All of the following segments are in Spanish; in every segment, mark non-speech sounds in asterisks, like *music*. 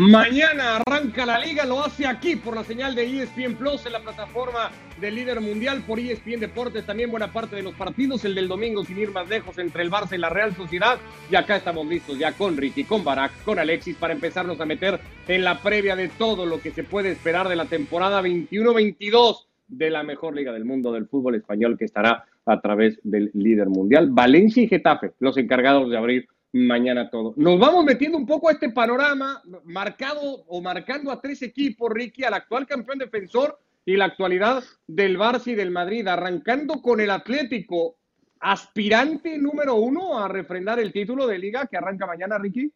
Mañana arranca la liga, lo hace aquí por la señal de ESPN Plus en la plataforma del líder mundial por ESPN Deportes. También buena parte de los partidos, el del domingo sin ir más lejos entre el Barça y la Real Sociedad. Y acá estamos listos ya con Ricky, con Barack, con Alexis para empezarnos a meter en la previa de todo lo que se puede esperar de la temporada 21-22 de la mejor liga del mundo del fútbol español que estará a través del líder mundial. Valencia y Getafe, los encargados de abrir mañana todo. Nos vamos metiendo un poco a este panorama marcado o marcando a tres equipos, Ricky, al actual campeón defensor y la actualidad del Barça y del Madrid, arrancando con el Atlético, aspirante número uno a refrendar el título de liga que arranca mañana, Ricky.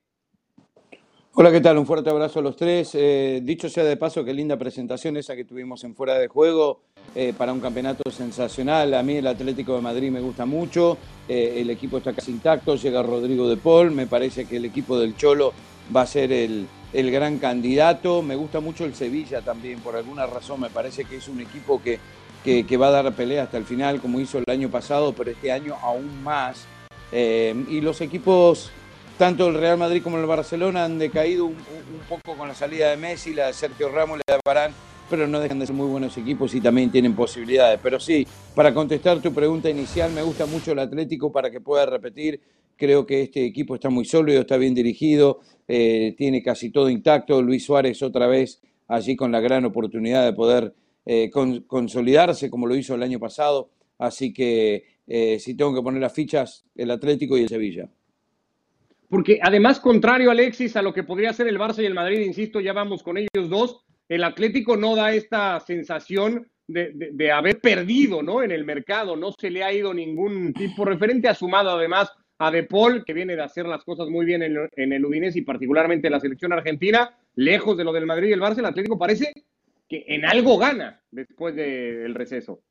Hola, ¿qué tal? Un fuerte abrazo a los tres. Eh, dicho sea de paso, qué linda presentación esa que tuvimos en Fuera de Juego eh, para un campeonato sensacional. A mí el Atlético de Madrid me gusta mucho, eh, el equipo está casi intacto, llega Rodrigo de Paul, me parece que el equipo del Cholo va a ser el, gran candidato. Me gusta mucho el Sevilla también, por alguna razón me parece que es un equipo que, que, va a dar pelea hasta el final, como hizo el año pasado, pero este año aún más. y los equipos tanto el Real Madrid como el Barcelona han decaído un, poco con la salida de Messi, la de Sergio Ramos, la de Barán, pero no dejan de ser muy buenos equipos y también tienen posibilidades. Pero sí, para contestar tu pregunta inicial, me gusta mucho el Atlético para que pueda repetir. Creo que este equipo está muy sólido, está bien dirigido, eh, tiene casi todo intacto. Luis Suárez otra vez allí con la gran oportunidad de poder eh, consolidarse como lo hizo el año pasado. Así que eh, si tengo que poner las fichas, el Atlético y el Sevilla. Porque además, contrario, Alexis, a lo que podría ser el Barça y el Madrid, insisto, ya vamos con ellos dos, el Atlético no da esta sensación de, haber perdido ¿no? en el mercado, no se le ha ido ningún tipo referente a sumado además a De Paul, que viene de hacer las cosas muy bien en, en el Udinese y particularmente en la selección argentina, lejos de lo del Madrid y el Barça, el Atlético parece que en algo gana después del receso.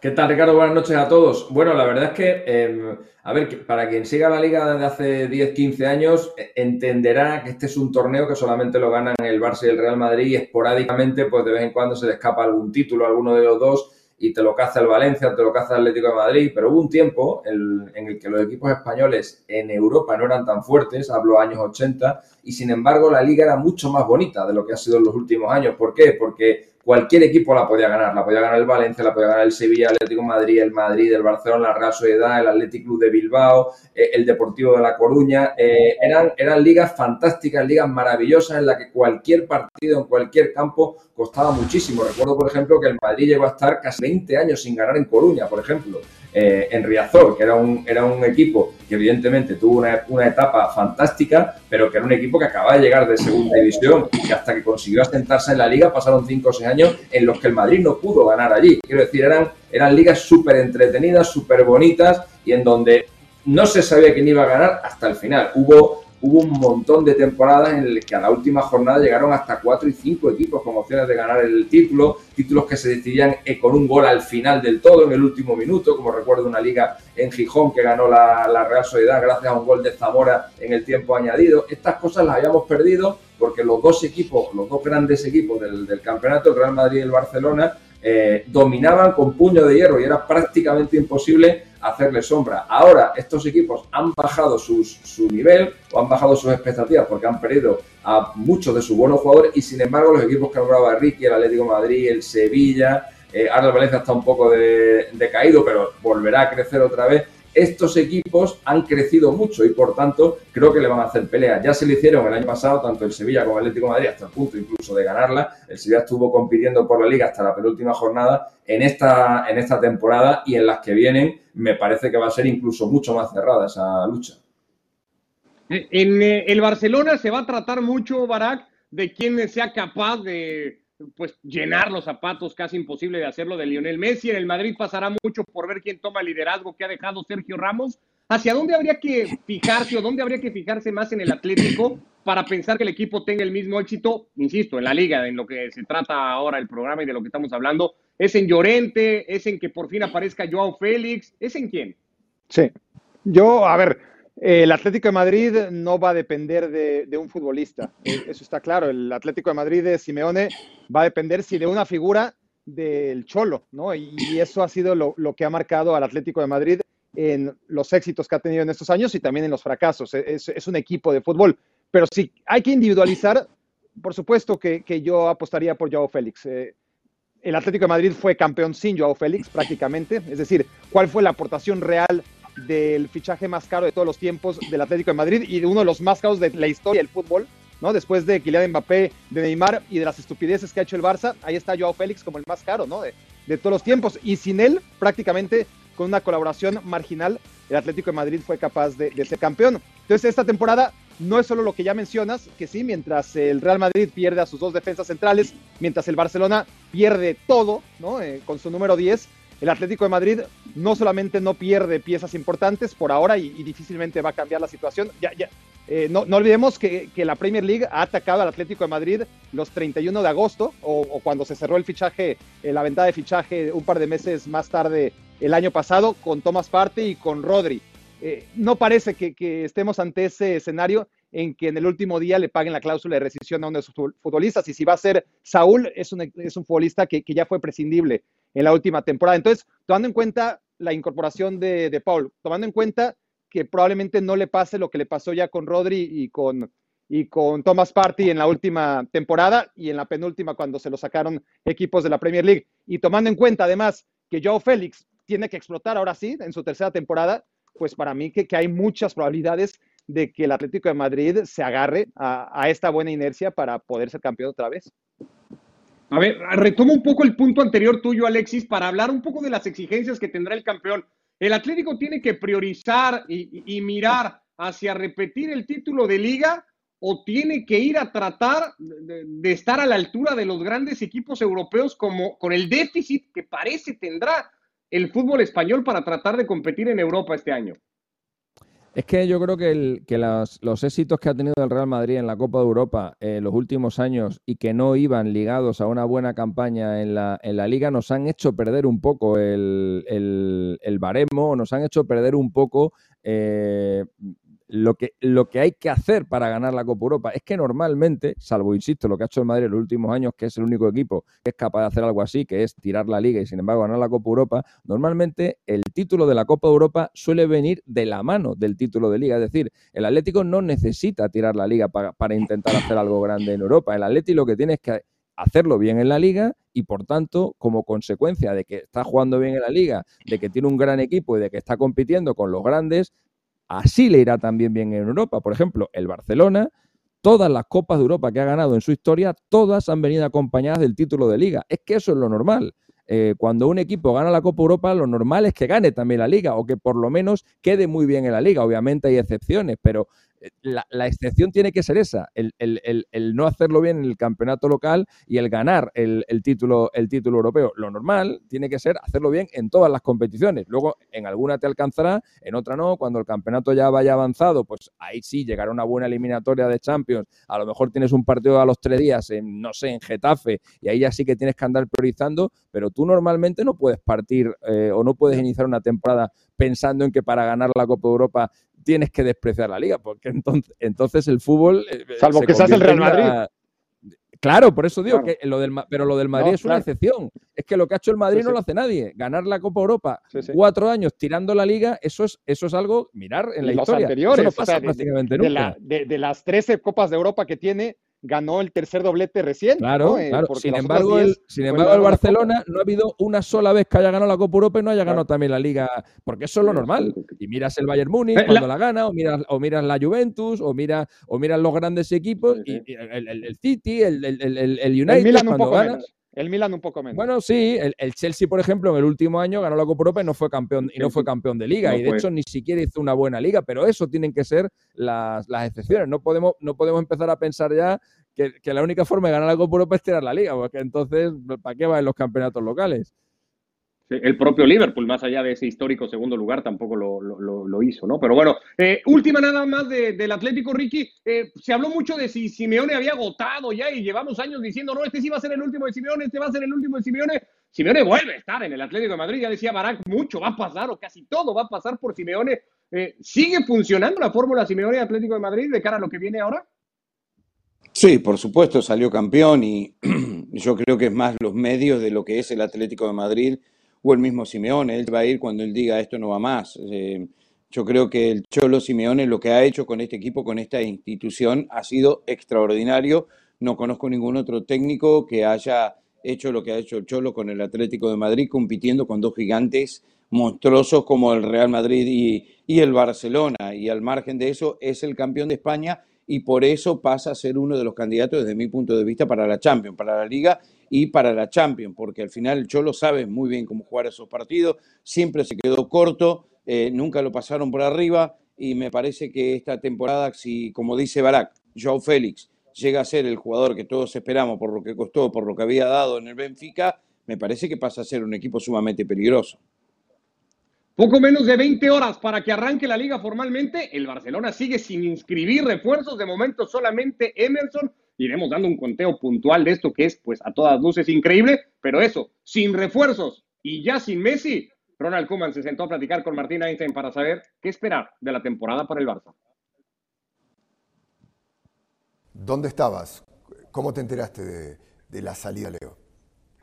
¿Qué tal, Ricardo? Buenas noches a todos. Bueno, la verdad es que, em, a ver, para quien siga la liga desde hace 10, 15 años, e, entenderá que este es un torneo que solamente lo ganan el Barça y el Real Madrid y esporádicamente, pues de vez en cuando se le escapa algún título a alguno de los dos y te lo caza el Valencia, te lo caza el Atlético de Madrid, pero hubo un tiempo en, en el que los equipos españoles en Europa no eran tan fuertes, hablo años 80, y sin embargo la liga era mucho más bonita de lo que ha sido en los últimos años. ¿Por qué? Porque cualquier equipo la podía ganar. La podía ganar el Valencia, la podía ganar el Sevilla, Atlético Madrid, el Madrid, el Barcelona, la Real Sociedad, el Athletic Club de Bilbao, eh, el Deportivo de La Coruña. Eh, eran, eran ligas fantásticas, ligas maravillosas en las que cualquier partido en cualquier campo costaba muchísimo. Recuerdo, por ejemplo, que el Madrid llegó a estar casi 20 años sin ganar en Coruña, por ejemplo. Eh, en Riazor, que era un, era un equipo que evidentemente tuvo una, etapa fantástica, pero que era un equipo que acababa de llegar de segunda división y hasta que consiguió asentarse en la liga pasaron 5 o 6 años en los que el Madrid no pudo ganar allí. Quiero decir, eran, eran ligas súper entretenidas, súper bonitas y en donde no se sabía quién iba a ganar hasta el final. Hubo hubo un montón de temporadas en las que a la última jornada llegaron hasta cuatro y cinco equipos con opciones de ganar el título, títulos que se decidían eh, con un gol al final del todo, en el último minuto, como recuerdo una liga en Gijón que ganó la, Real Sociedad gracias a un gol de Zamora en el tiempo añadido. Estas cosas las habíamos perdido porque los dos equipos, los dos grandes equipos del, del campeonato, el Real Madrid y el Barcelona, eh, dominaban con puño de hierro y era prácticamente imposible hacerle sombra. Ahora estos equipos han bajado su nivel o han bajado sus expectativas porque han perdido a muchos de sus buenos jugadores y sin embargo los equipos que nombraba Ricky, el Atlético de Madrid, el Sevilla, eh, Valencia está un poco decaído pero volverá a crecer otra vez estos equipos han crecido mucho y por tanto creo que le van a hacer pelea. Ya se lo hicieron el año pasado, tanto el Sevilla como el Atlético Madrid, hasta el punto incluso de ganarla. El Sevilla estuvo compitiendo por la liga hasta la penúltima jornada. En esta, en esta temporada y en las que vienen, me parece que va a ser incluso mucho más cerrada esa lucha. En eh, el Barcelona se va a tratar mucho, Barak, de quién sea capaz de pues llenar los zapatos, casi imposible de hacerlo de Lionel Messi. En el Madrid pasará mucho por ver quién toma el liderazgo que ha dejado Sergio Ramos. ¿Hacia dónde habría que fijarse o dónde habría que fijarse más en el Atlético para pensar que el equipo tenga el mismo éxito? Insisto, en la liga, en lo que se trata ahora el programa y de lo que estamos hablando, ¿es en Llorente? ¿Es en que por fin aparezca Joao Félix? ¿Es en quién? Sí. Yo, a ver, el Atlético de Madrid no va a depender de, un futbolista, e, eso está claro. El Atlético de Madrid de Simeone va a depender si de una figura del Cholo, ¿no? Y, eso ha sido lo, que ha marcado al Atlético de Madrid en los éxitos que ha tenido en estos años y también en los fracasos. E, es, un equipo de fútbol. Pero si hay que individualizar, por supuesto que, que yo apostaría por Joao Félix. Eh, el Atlético de Madrid fue campeón sin Joao Félix prácticamente, es decir, cuál fue la aportación real del fichaje más caro de todos los tiempos del Atlético de Madrid y de uno de los más caros de la historia del fútbol, ¿no? Después de Kylian Mbappé, de Neymar y de las estupideces que ha hecho el Barça, ahí está Joao Félix como el más caro, ¿no? De, de todos los tiempos. Y sin él, prácticamente con una colaboración marginal, el Atlético de Madrid fue capaz de, ser campeón. Entonces, esta temporada no es solo lo que ya mencionas, que sí, mientras el Real Madrid pierde a sus dos defensas centrales, mientras el Barcelona pierde todo, ¿no? Eh, con su número 10, el Atlético de Madrid no solamente no pierde piezas importantes por ahora y, difícilmente va a cambiar la situación. Ya, ya, eh, no, olvidemos que, la Premier League ha atacado al Atlético de Madrid los 31 de agosto o, cuando se cerró el fichaje, eh, la ventana de fichaje un par de meses más tarde el año pasado con Thomas Partey y con Rodri. Eh, no parece que, estemos ante ese escenario en que en el último día le paguen la cláusula de rescisión a uno de sus futbolistas. Y si va a ser Saúl, es un, futbolista que, ya fue prescindible en la última temporada. Entonces, tomando en cuenta la incorporación de, de, Paul, tomando en cuenta que probablemente no le pase lo que le pasó ya con Rodri y con, y con Thomas Party en la última temporada y en la penúltima cuando se lo sacaron equipos de la Premier League. Y tomando en cuenta además que Joe Félix tiene que explotar ahora sí en su tercera temporada, pues para mí que, que, hay muchas probabilidades de que el Atlético de Madrid se agarre a, a, esta buena inercia para poder ser campeón otra vez. A ver, retomo un poco el punto anterior tuyo, Alexis, para hablar un poco de las exigencias que tendrá el campeón. El Atlético tiene que priorizar y, mirar hacia repetir el título de liga o tiene que ir a tratar de, de, estar a la altura de los grandes equipos europeos como con el déficit que parece tendrá el fútbol español para tratar de competir en Europa este año? Es que yo creo que, los, éxitos que ha tenido el Real Madrid en la Copa de Europa en eh, los últimos años y que no iban ligados a una buena campaña en la, liga nos han hecho perder un poco el, el, el baremo, nos han hecho perder un poco eh, lo que, lo que hay que hacer para ganar la Copa Europa es que normalmente, salvo, insisto, lo que ha hecho el Madrid en los últimos años, que es el único equipo que es capaz de hacer algo así, que es tirar la liga y sin embargo ganar la Copa Europa, normalmente el título de la Copa Europa suele venir de la mano del título de liga. Es decir, el Atlético no necesita tirar la liga para, para intentar hacer algo grande en Europa. El Atlético lo que tiene es que hacerlo bien en la liga y por tanto, como consecuencia de que está jugando bien en la liga, de que tiene un gran equipo y de que está compitiendo con los grandes, Así le irá también bien en Europa. Por ejemplo, el Barcelona, todas las Copas de Europa que ha ganado en su historia, todas han venido acompañadas del título de liga. Es que eso es lo normal. Eh, cuando un equipo gana la Copa Europa, lo normal es que gane también la liga o que por lo menos quede muy bien en la liga. Obviamente hay excepciones, pero la, la, excepción tiene que ser esa, el, el, el, el, no hacerlo bien en el campeonato local y el ganar el, título, el título europeo. Lo normal tiene que ser hacerlo bien en todas las competiciones. Luego, en alguna te alcanzará, en otra no. Cuando el campeonato ya vaya avanzado, pues ahí sí llegará una buena eliminatoria de Champions. A lo mejor tienes un partido a los tres días, en, no sé, en Getafe, y ahí ya sí que tienes que andar priorizando, pero tú normalmente no puedes partir eh, o no puedes iniciar una temporada pensando en que para ganar la Copa de Europa tienes que despreciar la liga, porque entonces, entonces el fútbol... Eh, Salvo se que seas el Real Madrid. La... Claro, por eso digo claro. que lo del pero lo del Madrid no, es una claro. excepción. Es que lo que ha hecho el Madrid sí, no sí. lo hace nadie. Ganar la Copa Europa sí, cuatro años tirando la liga, eso es, eso es algo mirar en la Los historia. Anteriores, eso no pasa o sea, prácticamente de, nunca. De, la, de, de, las 13 Copas de Europa que tiene, ganó el tercer doblete recién. Claro, ¿no? eh, claro. Sin embargo, el, sin embargo el Barcelona no ha habido una sola vez que haya ganado la Copa Europa y no haya ganado claro. también la Liga, porque eso es lo normal. Y miras el Bayern Múnich eh, cuando la... la, gana, o miras, o miras la Juventus, o miras, o miras los grandes equipos, sí, sí. y, el, el, el, City, el, el United, Milan cuando gana. El Milan un poco menos. Bueno, sí, el, el, Chelsea, por ejemplo, en el último año ganó la Copa Europa y no fue campeón, y no fue campeón de liga. No y de fue. hecho ni siquiera hizo una buena liga, pero eso tienen que ser las, las excepciones. No podemos, no podemos empezar a pensar ya que, que, la única forma de ganar la Copa Europa es tirar la liga, porque entonces, ¿para qué va en los campeonatos locales? El propio Liverpool, más allá de ese histórico segundo lugar, tampoco lo, lo, hizo, ¿no? Pero bueno, eh, última nada más de, del Atlético, Ricky. Eh, se habló mucho de si Simeone había agotado ya y llevamos años diciendo, no, este sí va a ser el último de Simeone, este va a ser el último de Simeone. Simeone vuelve a estar en el Atlético de Madrid, ya decía Barak, mucho va a pasar o casi todo va a pasar por Simeone. Eh, ¿Sigue funcionando la fórmula Simeone Atlético de Madrid de cara a lo que viene ahora? Sí, por supuesto, salió campeón y *clears throat* yo creo que es más los medios de lo que es el Atlético de Madrid o el mismo Simeone, él va a ir cuando él diga esto no va más. Eh, Yo creo que el Cholo Simeone lo que ha hecho con este equipo, con esta institución, ha sido extraordinario. No conozco ningún otro técnico que haya hecho lo que ha hecho el Cholo con el Atlético de Madrid, compitiendo con dos gigantes monstruosos como el Real Madrid y, y, el Barcelona. Y al margen de eso, es el campeón de España y por eso pasa a ser uno de los candidatos, desde mi punto de vista, para la Champions, para la Liga y para la Champions, porque al final el Cholo sabe muy bien cómo jugar esos partidos, siempre se quedó corto eh, nunca lo pasaron por arriba y me parece que esta temporada, si como dice Barak, Joe Félix llega a ser el jugador que todos esperamos por lo que costó, por lo que había dado en el Benfica, me parece que pasa a ser un equipo sumamente peligroso. Poco menos de 20 horas para que arranque la liga formalmente. El Barcelona sigue sin inscribir refuerzos. De momento solamente Emerson. Iremos dando un conteo puntual de esto que es, pues, a todas luces increíble. Pero eso, sin refuerzos y ya sin Messi, Ronald Koeman se sentó a platicar con Martín Einstein para saber qué esperar de la temporada para el Barça. ¿Dónde estabas? ¿Cómo te enteraste de, la salida, Leo?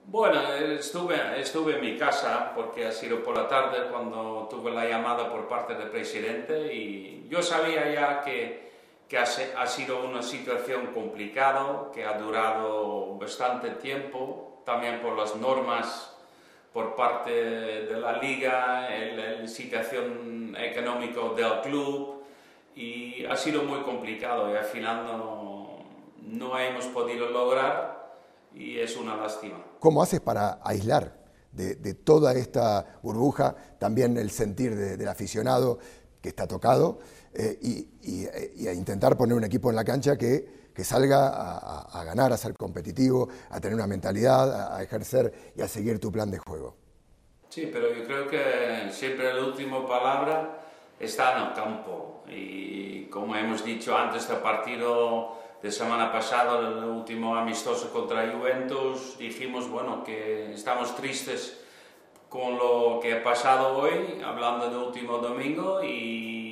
Bueno, estuve, estuve en mi casa porque ha sido por la tarde cuando tuve la llamada por parte del presidente y yo sabía ya que, que ha, ha sido una situación complicada, que ha durado bastante tiempo, también por las normas por parte de la liga, la situación económica del club y ha sido muy complicado y al final no, no hemos podido lograr y es una lástima. ¿Cómo haces para aislar de, de toda esta burbuja también el sentir del aficionado que está tocado eh, y, y, a intentar poner un equipo en la cancha que que salga a, ganar, a ser competitivo, a tener una mentalidad, a, ejercer y a seguir tu plan de juego. Sí, pero yo creo que siempre la última palabra está en el campo. Y como hemos dicho antes del partido de semana pasada, el último amistoso contra Juventus, dijimos bueno, que estamos tristes con lo que ha pasado hoy, hablando del último domingo, y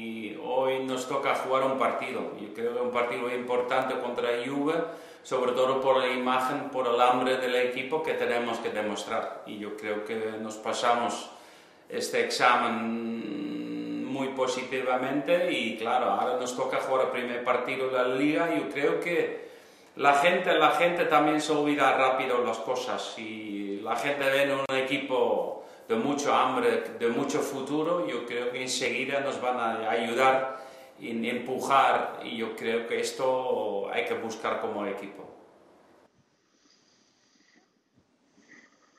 hoy nos toca jugar un partido. Yo creo que un partido importante contra Juve, sobre todo por la imagen, por el hambre del equipo que tenemos que demostrar. Y yo creo que nos pasamos este examen muy positivamente y claro, ahora nos toca jugar el primer partido de la liga yo creo que la gente, la gente también se olvida rápido las cosas y la gente ve en un equipo de mucho hambre, de mucho futuro, yo creo que enseguida nos van a ayudar en empujar y yo creo que esto hay que buscar como equipo.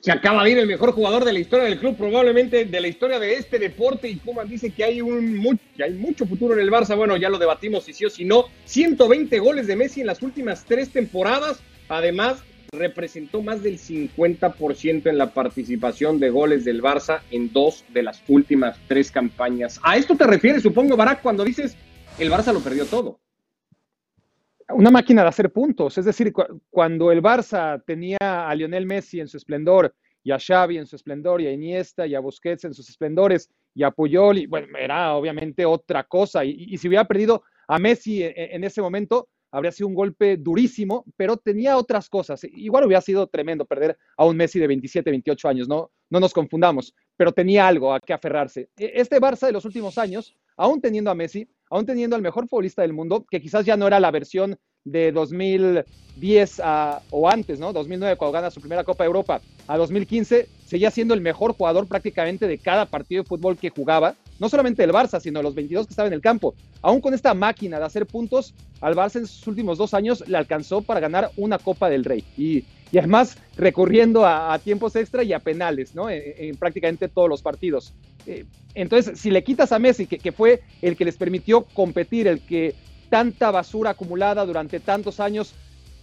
Se acaba de ir el mejor jugador de la historia del club, probablemente de la historia de este deporte. Y Kuman dice que hay, un, que hay mucho futuro en el Barça. Bueno, ya lo debatimos si sí o si no. 120 goles de Messi en las últimas tres temporadas. Además, representó más del 50% en la participación de goles del Barça en dos de las últimas tres campañas. ¿A esto te refieres, supongo, Barak, cuando dices el Barça lo perdió todo? Una máquina de hacer puntos, es decir, cuando el Barça tenía a Lionel Messi en su esplendor y a Xavi en su esplendor y a Iniesta y a Busquets en sus esplendores y a Puyol, y, bueno, era obviamente otra cosa. Y, si hubiera perdido a Messi en ese momento, habría sido un golpe durísimo, pero tenía otras cosas. Igual hubiera sido tremendo perder a un Messi de 27, 28 años, no, no nos confundamos, pero tenía algo a que aferrarse. E, este Barça de los últimos años, aún teniendo a Messi, aún teniendo al mejor futbolista del mundo, que quizás ya no era la versión de 2010 o antes, ¿no? 2009 cuando gana su primera Copa de Europa, a 2015 seguía siendo el mejor jugador prácticamente de cada partido de fútbol que jugaba, no solamente del Barça, sino los 22 que estaban en el campo. Aún con esta máquina de hacer puntos, al Barça en sus últimos dos años le alcanzó para ganar una Copa del Rey. Y, además recurriendo a, tiempos extra y a penales, ¿no? En, prácticamente todos los partidos. Eh, entonces, si le quitas a Messi, que fue el que les permitió competir, el que tanta basura acumulada durante tantos años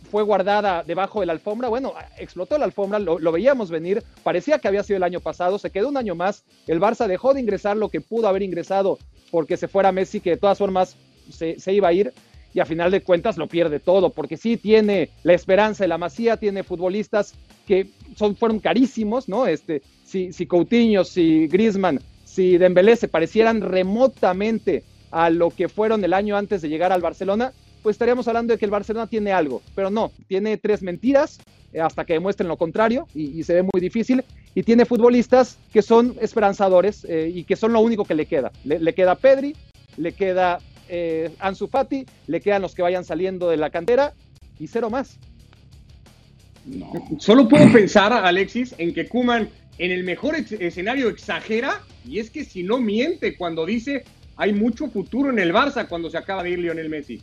fue guardada debajo de la alfombra. Bueno, explotó la alfombra, lo, veíamos venir, parecía que había sido el año pasado, se quedó un año más, el Barça dejó de ingresar lo que pudo haber ingresado porque se fuera Messi, que de todas formas se, iba a ir, y a final de cuentas lo pierde todo, porque sí tiene la esperanza de la Masía, tiene futbolistas que son, fueron carísimos, ¿no? Este, si, si Coutinho, si Griezmann, si Dembélé se parecieran remotamente a lo que fueron el año antes de llegar al Barcelona, pues estaríamos hablando de que el Barcelona tiene algo, pero no, tiene tres mentiras eh, hasta que demuestren lo contrario y, se ve muy difícil. y tiene futbolistas que son esperanzadores eh, y que son lo único que le queda. Le, queda Pedri, le queda eh, Ansu Fati, le quedan los que vayan saliendo de la cantera y cero más. Solo puedo pensar, Alexis, en que Kuman en el mejor escenario exagera y es que si no miente cuando dice hay mucho futuro en el Barça cuando se acaba de ir Lionel Messi.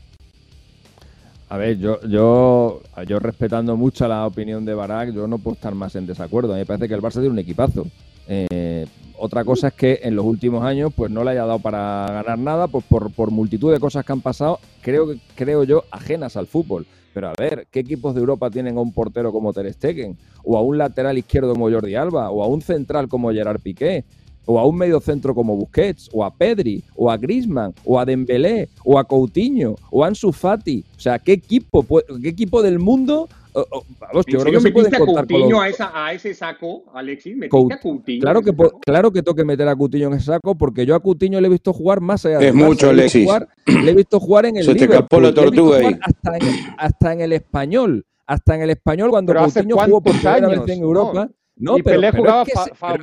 A ver, yo, yo, yo respetando mucho la opinión de Barak, yo no puedo estar más en desacuerdo. A mí me parece que el Barça tiene un equipazo. Eh, otra cosa es que en los últimos años pues no le haya dado para ganar nada pues por, por multitud de cosas que han pasado, creo, creo yo, ajenas al fútbol. Pero a ver, ¿qué equipos de Europa tienen a un portero como Ter Stegen? ¿O a un lateral izquierdo como Jordi Alba? ¿O a un central como Gerard Piqué? O a un mediocentro como Busquets, o a Pedri, o a Griezmann, o a Dembélé, o a Coutinho, o a Ansu Fati. O sea, ¿qué equipo, qué equipo del mundo vamos, yo creo que se pueden contar Coutinho a, esa, a, ese saco, Alexis? ¿Metiste a Coutinho? Claro que, claro que tengo que meter a Coutinho en ese saco porque yo a Coutinho le he visto jugar más allá de Es mucho, Alexis. le he visto jugar en *clears throat* el Se Liverpool, la tortuga ahí. Hasta en, hasta en el español. Hasta en el español cuando Coutinho jugó por primera vez en Europa. No, y pero, Pelé jugaba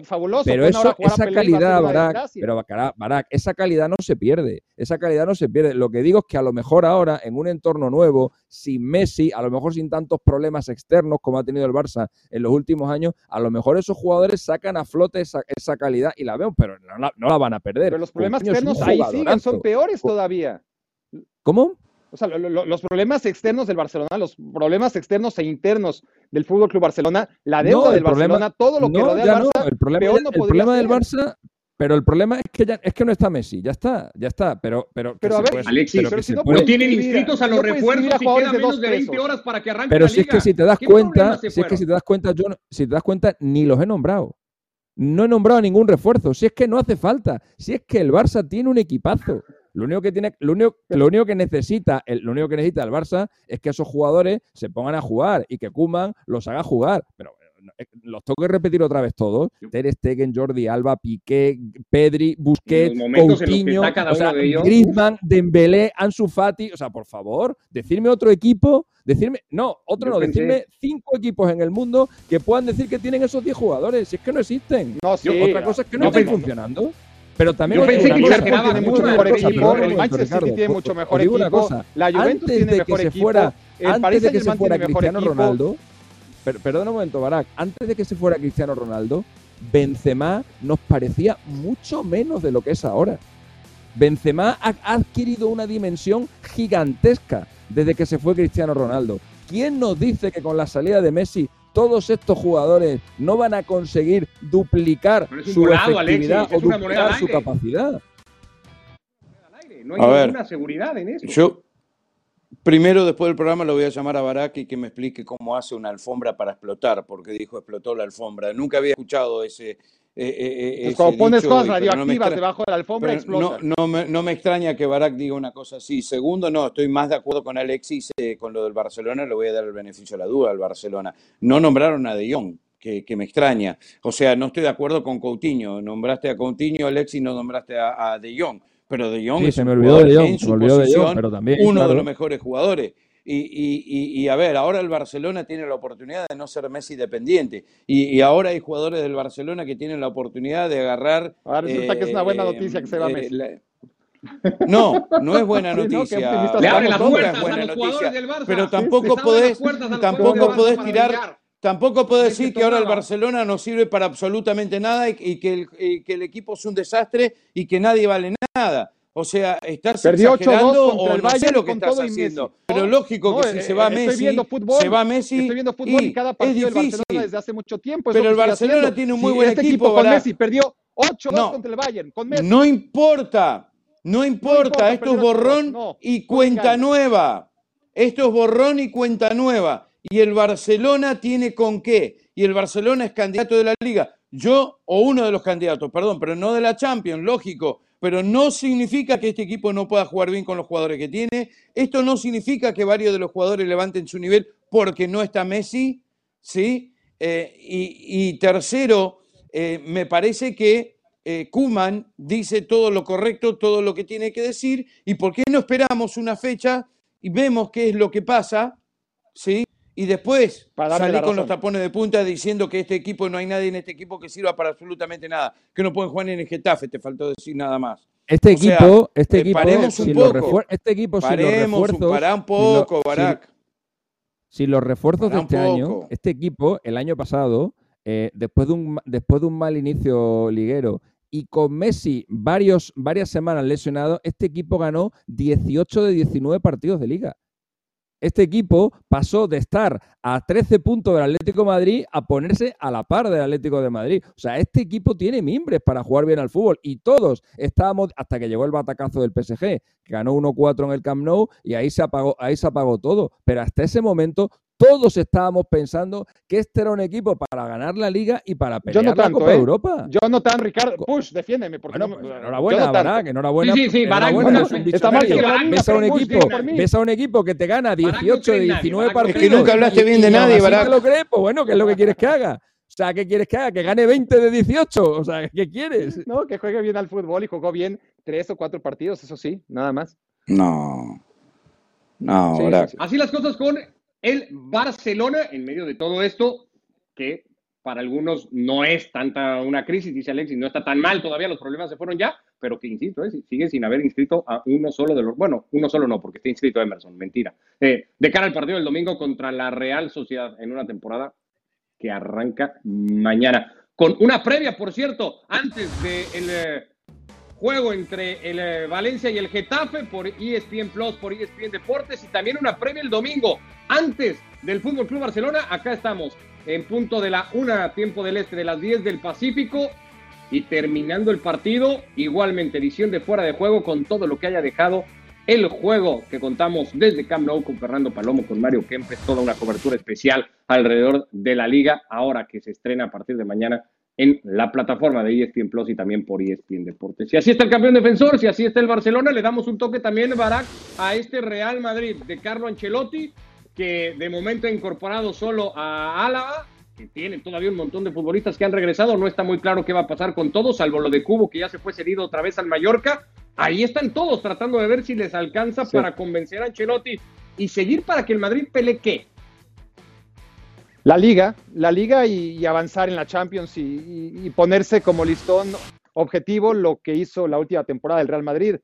fabuloso. Pero eso, esa calidad, Barak, pero Barak, esa calidad no se pierde. Esa calidad no se pierde. Lo que digo es que a lo mejor ahora, en un entorno nuevo, sin Messi, a lo mejor sin tantos problemas externos como ha tenido el Barça en los últimos años, a lo mejor esos jugadores sacan a flote esa, calidad y la veo, pero no la, van a perder. Pero los problemas externos ahí siguen, son peores todavía. ¿Cómo? O sea, los problemas externos del Barcelona, los problemas externos e internos del Fútbol Club Barcelona, la deuda del Barcelona, todo lo que rodea al Barça, el problema, el problema del Barça, pero el problema es que ya, es que no está Messi, ya está, ya está, pero pero, pero a ver, Alexis, pero si no, tienen inscritos a los refuerzos y quedan menos de 20 horas para que arranque Pero la si es que si te das cuenta, si es que si te das cuenta, yo si te das cuenta ni los he nombrado. No he nombrado ningún refuerzo, si es que no hace falta, si es que el Barça tiene un equipazo. Lo único que tiene, lo único, lo único que necesita, el, lo único que necesita el Barça es que esos jugadores se pongan a jugar y que Kuman los haga jugar. Pero eh, los tengo que repetir otra vez todos. Ter Stegen, Jordi Alba, Piqué, Pedri, Busquets, Coutinho, o sea, Griezmann, Dembélé, Ansu Fati. O sea, por favor, decirme otro equipo, decirme, no, otro no, decirme cinco equipos en el mundo que puedan decir que tienen esos 10 jugadores. Si es que no existen. No, sí, otra cosa es que no están funcionando. Pero también Yo pensé que tiene mucho mejor equipo, el Manchester City tiene mucho mejor equipo, la Juventus tiene mejor equipo, el Paris Saint-Germain tiene mejor equipo. Ronaldo, perdona un momento, Barak, antes de que se fuera Cristiano Ronaldo, Benzema nos parecía mucho menos de lo que es ahora. Benzema ha adquirido una dimensión gigantesca desde que se fue Cristiano Ronaldo. ¿Quién nos dice que con la salida de Messi todos estos jugadores no van a conseguir duplicar su efectividad o duplicar su capacidad. No hay ninguna seguridad en eso. Yo, primero, después del programa, lo voy a llamar a Barak y que me explique cómo hace una alfombra para explotar, porque dijo explotó la alfombra. Nunca había escuchado ese, eh, eh, eh cuando pones cosas radioactivas debajo de la alfombra, explota. No, no, me, no, me, extraña que Barak diga una cosa así. Segundo, no, estoy más de acuerdo con Alexis eh, con lo del Barcelona, le voy a dar el beneficio de la duda al Barcelona. No nombraron a De Jong. Que, que, me extraña. O sea, no estoy de acuerdo con Coutinho. Nombraste a Coutinho, Alexis, no nombraste a, De Jong. Pero De Jong sí, se me olvidó de Jong, me olvidó de Jong, pero también, uno de los mejores jugadores. Y, a ver, ahora el Barcelona tiene la oportunidad de no ser Messi dependiente. Y, ahora hay jugadores del Barcelona que tienen la oportunidad de agarrar. Ahora resulta que es una buena eh, noticia que se va eh, Messi. no, no es buena *laughs* noticia. Le abre las puertas a los jugadores del Barça. Pero tampoco podés, tampoco podés tirar. Tampoco puedo decir que ahora el Barcelona no sirve para absolutamente nada y, que, el, que el equipo es un desastre y que nadie vale nada. O sea, estás Perdió exagerando o el no sé lo que estás haciendo. Pero lógico que si se va Messi, fútbol, se va Messi estoy viendo fútbol y, cada partido es difícil. Barcelona desde hace mucho tiempo. Pero el Barcelona tiene un muy buen este equipo. con Messi perdió 8-2 contra el Bayern. Con Messi. No importa, no importa. Esto es borrón y cuenta nueva. Esto es borrón y cuenta nueva. Y el Barcelona tiene con qué. Y el Barcelona es candidato de la liga. Yo, o uno de los candidatos, perdón, pero no de la Champions, lógico pero no significa que este equipo no pueda jugar bien con los jugadores que tiene. Esto no significa que varios de los jugadores levanten su nivel porque no está Messi, ¿sí? Eh, y, tercero, eh, me parece que eh, Kuman dice todo lo correcto, todo lo que tiene que decir, y por qué no esperamos una fecha y vemos qué es lo que pasa, ¿sí? Y después salir con los tapones de punta diciendo que este equipo no hay nadie en este equipo que sirva para absolutamente nada, que no pueden jugar en el Getafe, te faltó decir nada más. Este equipo, este equipo, paremos un poco. este equipo, paremos, si los pará un poco, Barak. Si, los refuerzos de este año, este equipo, el año pasado, eh, después, de un, después de un mal inicio liguero y con Messi varios, varias semanas lesionado, este equipo ganó 18 de 19 partidos de liga este equipo pasó de estar a 13 puntos del Atlético de Madrid a ponerse a la par del Atlético de Madrid. O sea, este equipo tiene mimbres para jugar bien al fútbol y todos estábamos, hasta que llegó el batacazo del PSG, que ganó 1-4 en el Camp Nou y ahí se, apagó, ahí se apagó todo. Pero hasta ese momento todos estábamos pensando que este era un equipo para ganar la Liga y para pelear yo no tanto, la Copa de ¿eh? Europa. Yo no tan, Ricardo. Push, defiéndeme. Porque bueno, pues, enhorabuena, Barak, enhorabuena. Sí, sí, sí, Barak. Está mal que ves, a un equipo, ves a un equipo que te gana 18 de 19 partidos. Es que nunca hablaste bien de nadie, Barak. te lo crees? Pues bueno, ¿qué es lo que quieres que haga? O sea, ¿qué quieres que haga? ¿Que gane 20 de 18? O sea, ¿qué quieres? No, que juegue bien al fútbol y jugó bien tres o cuatro partidos, eso sí, nada más. No. No, Barak. Así las cosas con el Barcelona en medio de todo esto, que para algunos no es tanta una crisis, dice Alexis, no está tan mal todavía, los problemas se fueron ya, pero que insisto, ¿eh? sigue sin haber inscrito a uno solo de los, bueno, uno solo no, porque está inscrito Emerson, mentira. Eh, de cara al partido del domingo contra la Real Sociedad en una temporada que arranca mañana. Con una previa, por cierto, antes del de juego entre el eh, Valencia y el Getafe por ESPN Plus, por ESPN Deportes y también una previa el domingo antes del Fútbol Club Barcelona. Acá estamos en punto de la una, tiempo del este, de las 10 del Pacífico y terminando el partido, igualmente edición de fuera de juego con todo lo que haya dejado el juego que contamos desde Camp Nou con Fernando Palomo, con Mario Kempes, toda una cobertura especial alrededor de la liga, ahora que se estrena a partir de mañana en la plataforma de ESPN Plus y también por ESPN Deportes. Si así está el campeón defensor, si así está el Barcelona, le damos un toque también, Barak, a este Real Madrid de Carlo Ancelotti, que de momento ha incorporado solo a Álava, que tiene todavía un montón de futbolistas que han regresado, no está muy claro qué va a pasar con todos, salvo lo de Cubo, que ya se fue cedido otra vez al Mallorca. Ahí están todos tratando de ver si les alcanza para convencer a Ancelotti y seguir para que el Madrid pelee qué la liga, la liga y, avanzar en la Champions y, ponerse como listón objetivo lo que hizo la última temporada del Real Madrid.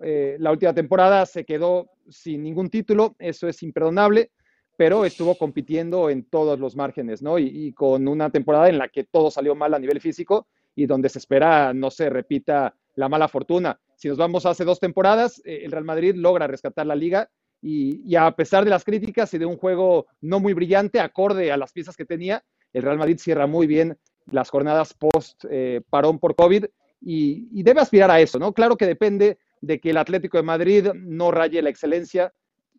Eh, la última temporada se quedó sin ningún título, eso es imperdonable, pero estuvo compitiendo en todos los márgenes, ¿no? Y, con una temporada en la que todo salió mal a nivel físico y donde se espera no se repita la mala fortuna. Si nos vamos hace dos temporadas, eh, el Real Madrid logra rescatar la liga y, a pesar de las críticas y de un juego no muy brillante, acorde a las piezas que tenía, el Real Madrid cierra muy bien las jornadas post eh, parón por COVID y, debe aspirar a eso, ¿no? Claro que depende de que el Atlético de Madrid no raye la excelencia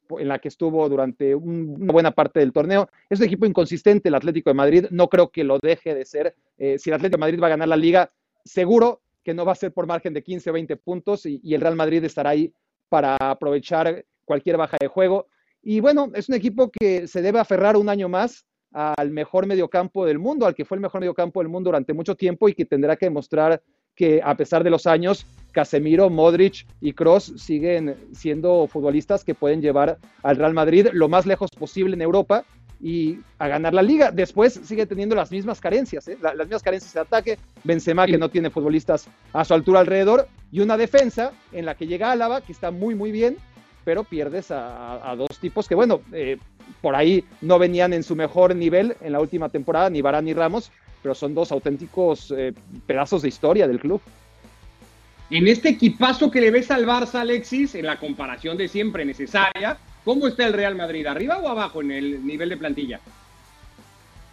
en la que estuvo durante una buena parte del torneo. Es un equipo inconsistente el Atlético de Madrid, no creo que lo deje de ser. Eh, si el Atlético de Madrid va a ganar la liga, seguro que no va a ser por margen de 15 o 20 puntos y, y el Real Madrid estará ahí para aprovechar cualquier baja de juego. Y bueno, es un equipo que se debe aferrar un año más al mejor mediocampo del mundo, al que fue el mejor mediocampo del mundo durante mucho tiempo y que tendrá que demostrar que a pesar de los años, Casemiro, Modric y Cross siguen siendo futbolistas que pueden llevar al Real Madrid lo más lejos posible en Europa y a ganar la liga. Después sigue teniendo las mismas carencias, ¿eh? las mismas carencias de ataque. Benzema que no tiene futbolistas a su altura alrededor y una defensa en la que llega Álava que está muy muy bien pero pierdes a, dos tipos que, bueno, eh, por ahí no venían en su mejor nivel en la última temporada, ni Barán ni Ramos, pero son dos auténticos eh, pedazos de historia del club. En este equipazo que le ves al Barça, Alexis, en la comparación de siempre necesaria, ¿cómo está el Real Madrid? ¿Arriba o abajo en el nivel de plantilla?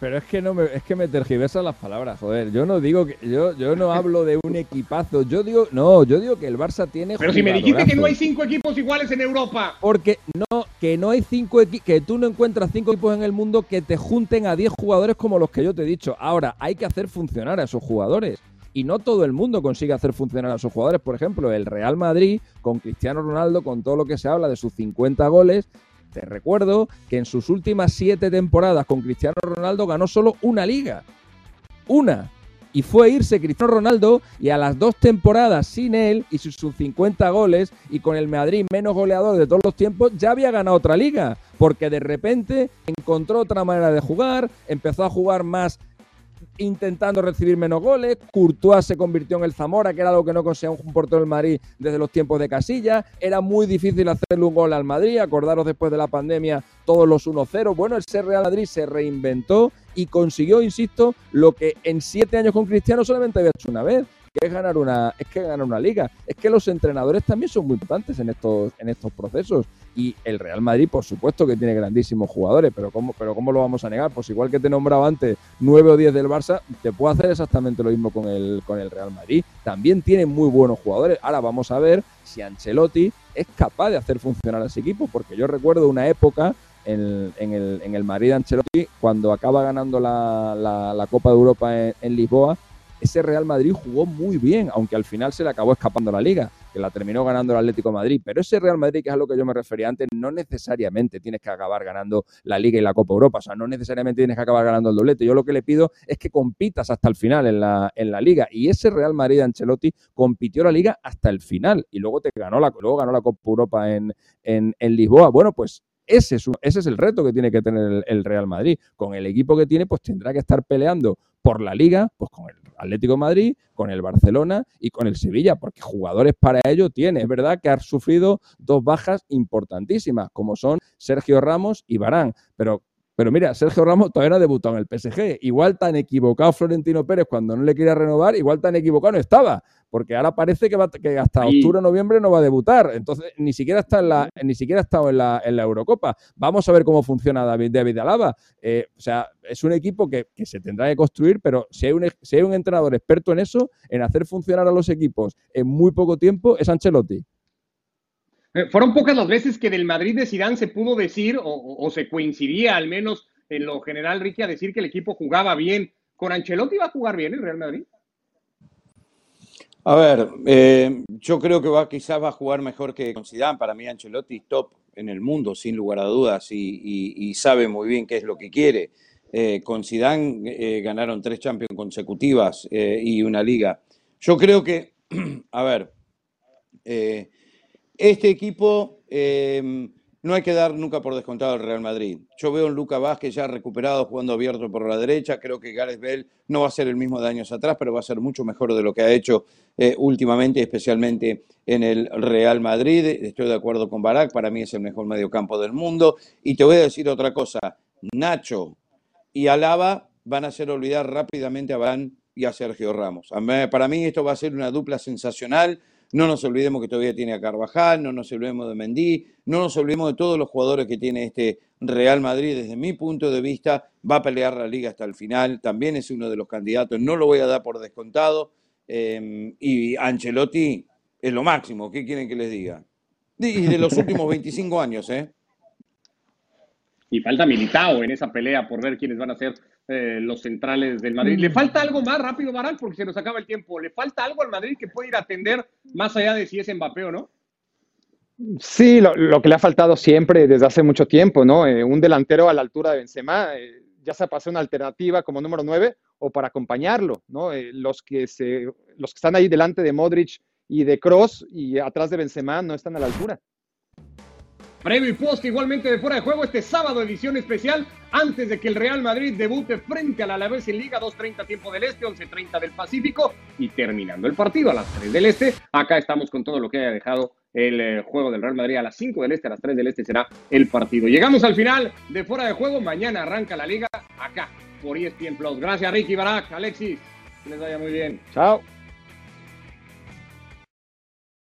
Pero es que no me, es que me tergiversan las palabras, joder. Yo no digo que yo, yo no *laughs* hablo de un equipazo. Yo digo, no, yo digo que el Barça tiene. Pero si me dijiste que no hay cinco equipos iguales en Europa. Porque no, que no hay cinco equipos, que tú no encuentras cinco equipos en el mundo que te junten a diez jugadores como los que yo te he dicho. Ahora, hay que hacer funcionar a esos jugadores. Y no todo el mundo consigue hacer funcionar a sus jugadores. Por ejemplo, el Real Madrid, con Cristiano Ronaldo, con todo lo que se habla de sus 50 goles, te recuerdo que en sus últimas siete temporadas con Cristiano Ronaldo ganó solo una liga. Una. Y fue irse Cristiano Ronaldo y a las dos temporadas sin él y sus 50 goles y con el Madrid menos goleador de todos los tiempos ya había ganado otra liga. porque de repente encontró otra manera de jugar, empezó a jugar más intentando recibir menos goles. Courtois se convirtió en el Zamora, que era algo que no conseguía un portero del Madrid desde los tiempos de Casilla. Era muy difícil hacerle un gol al Madrid. Acordaros después de la pandemia todos los 1-0. Bueno, el Real Madrid se reinventó y consiguió, insisto, lo que en siete años con Cristiano solamente había hecho una vez, que es ganar una, es que ganar una liga. Es que los entrenadores también son muy importantes en estos, en estos procesos. Y el Real Madrid, por supuesto que tiene grandísimos jugadores, pero ¿cómo, pero ¿cómo lo vamos a negar? Pues igual que te nombraba antes nueve o diez del Barça, te puedo hacer exactamente lo mismo con el, con el Real Madrid. También tiene muy buenos jugadores. Ahora vamos a ver si Ancelotti es capaz de hacer funcionar a ese equipo, porque yo recuerdo una época en, el, en el Madrid Ancelotti, cuando acaba ganando la, la, Copa de Europa en Lisboa, ese Real Madrid jugó muy bien, aunque al final se le acabó escapando la liga, que la terminó ganando el Atlético Madrid. Pero ese Real Madrid, que es a lo que yo me refería antes, no necesariamente tienes que acabar ganando la liga y la Copa Europa. O sea, no necesariamente tienes que acabar ganando el doblete. Yo lo que le pido es que compitas hasta el final en la, en la liga. Y ese Real Madrid de Ancelotti compitió la liga hasta el final y luego te ganó la, luego ganó la Copa Europa en, en, Lisboa. Bueno, pues ese es, ese es, el reto que tiene que tener el, Real Madrid. Con el equipo que tiene, pues tendrá que estar peleando por la liga, pues con el Atlético Madrid, con el Barcelona y con el Sevilla, porque jugadores para ello tiene. Es verdad que ha sufrido dos bajas importantísimas, como son Sergio Ramos y Barán, pero pero mira, Sergio Ramos todavía no ha debutado en el PSG. Igual tan equivocado Florentino Pérez cuando no le quería renovar, igual tan equivocado no estaba. Porque ahora parece que, que hasta octubre o noviembre no va a debutar. Entonces, ni siquiera está en la, ni siquiera ha estado en la, en la Eurocopa. Vamos a ver cómo funciona David, David Alaba. Eh, o sea, es un equipo que, se tendrá que construir, pero si hay, un, si hay un entrenador experto en eso, en hacer funcionar a los equipos en muy poco tiempo, es Ancelotti. Eh, fueron pocas las veces que del Madrid de Zidane se pudo decir, o, se coincidía al menos en lo general, Ricky, a decir que el equipo jugaba bien. ¿Con Ancelotti iba a jugar bien el Real Madrid? A ver, eh, yo creo que va, quizás va a jugar mejor que con Zidane. Para mí Ancelotti top en el mundo, sin lugar a dudas, y, sabe muy bien qué es lo que quiere. Eh, con Zidane ganaron tres Champions consecutivas y una liga. Yo creo que, *clears throat* a ver, este equipo em, no hay que dar nunca por descontado al Real Madrid. Yo veo a un Luca Vázquez ya recuperado jugando abierto por la derecha. Creo que Gareth Bell no va a ser el mismo de años atrás, pero va a ser mucho mejor de lo que ha hecho eh, últimamente, especialmente en el Real Madrid. Estoy de acuerdo con Barak, para mí es el mejor mediocampo del mundo. Y te voy a decir otra cosa, Nacho y Alaba van a hacer olvidar rápidamente a Van y a Sergio Ramos. Para mí esto va a ser una dupla sensacional no nos olvidemos que todavía tiene a Carvajal, no nos olvidemos de Mendy, no nos olvidemos de todos los jugadores que tiene este Real Madrid. Desde mi punto de vista, va a pelear la liga hasta el final. También es uno de los candidatos, no lo voy a dar por descontado. Em, y Ancelotti es lo máximo, ¿qué quieren que les diga? Y de los últimos 25 años, ¿eh? Y falta Militao en esa pelea por ver quiénes van a ser eh, los centrales del Madrid. ¿Le mm. falta algo más rápido, Baral? Porque se nos acaba el tiempo. ¿Le falta algo al Madrid que puede ir a atender más allá de si es Mbappé o no? Sí, lo, que le ha faltado siempre desde hace mucho tiempo, ¿no? Eh, un delantero a la altura de Benzema, eh, ya se pasó una alternativa como número 9 o para acompañarlo, ¿no? los, que se, los que están ahí delante de Modric y de Cross y atrás de Benzema no están a la altura. Previo y post igualmente de fuera de juego este sábado edición especial antes de que el Real Madrid debute frente al Alavés en Liga 2.30 tiempo del Este, 11.30 del Pacífico y terminando el partido a las 3 del Este. Acá estamos con todo lo que haya dejado el eh, juego del Real Madrid a las 5 del Este, a las 3 del Este será el partido. Llegamos al final de fuera de juego, mañana arranca la liga acá por ESPN Plus. Gracias Ricky Barak, Alexis, que les vaya muy bien. Chao.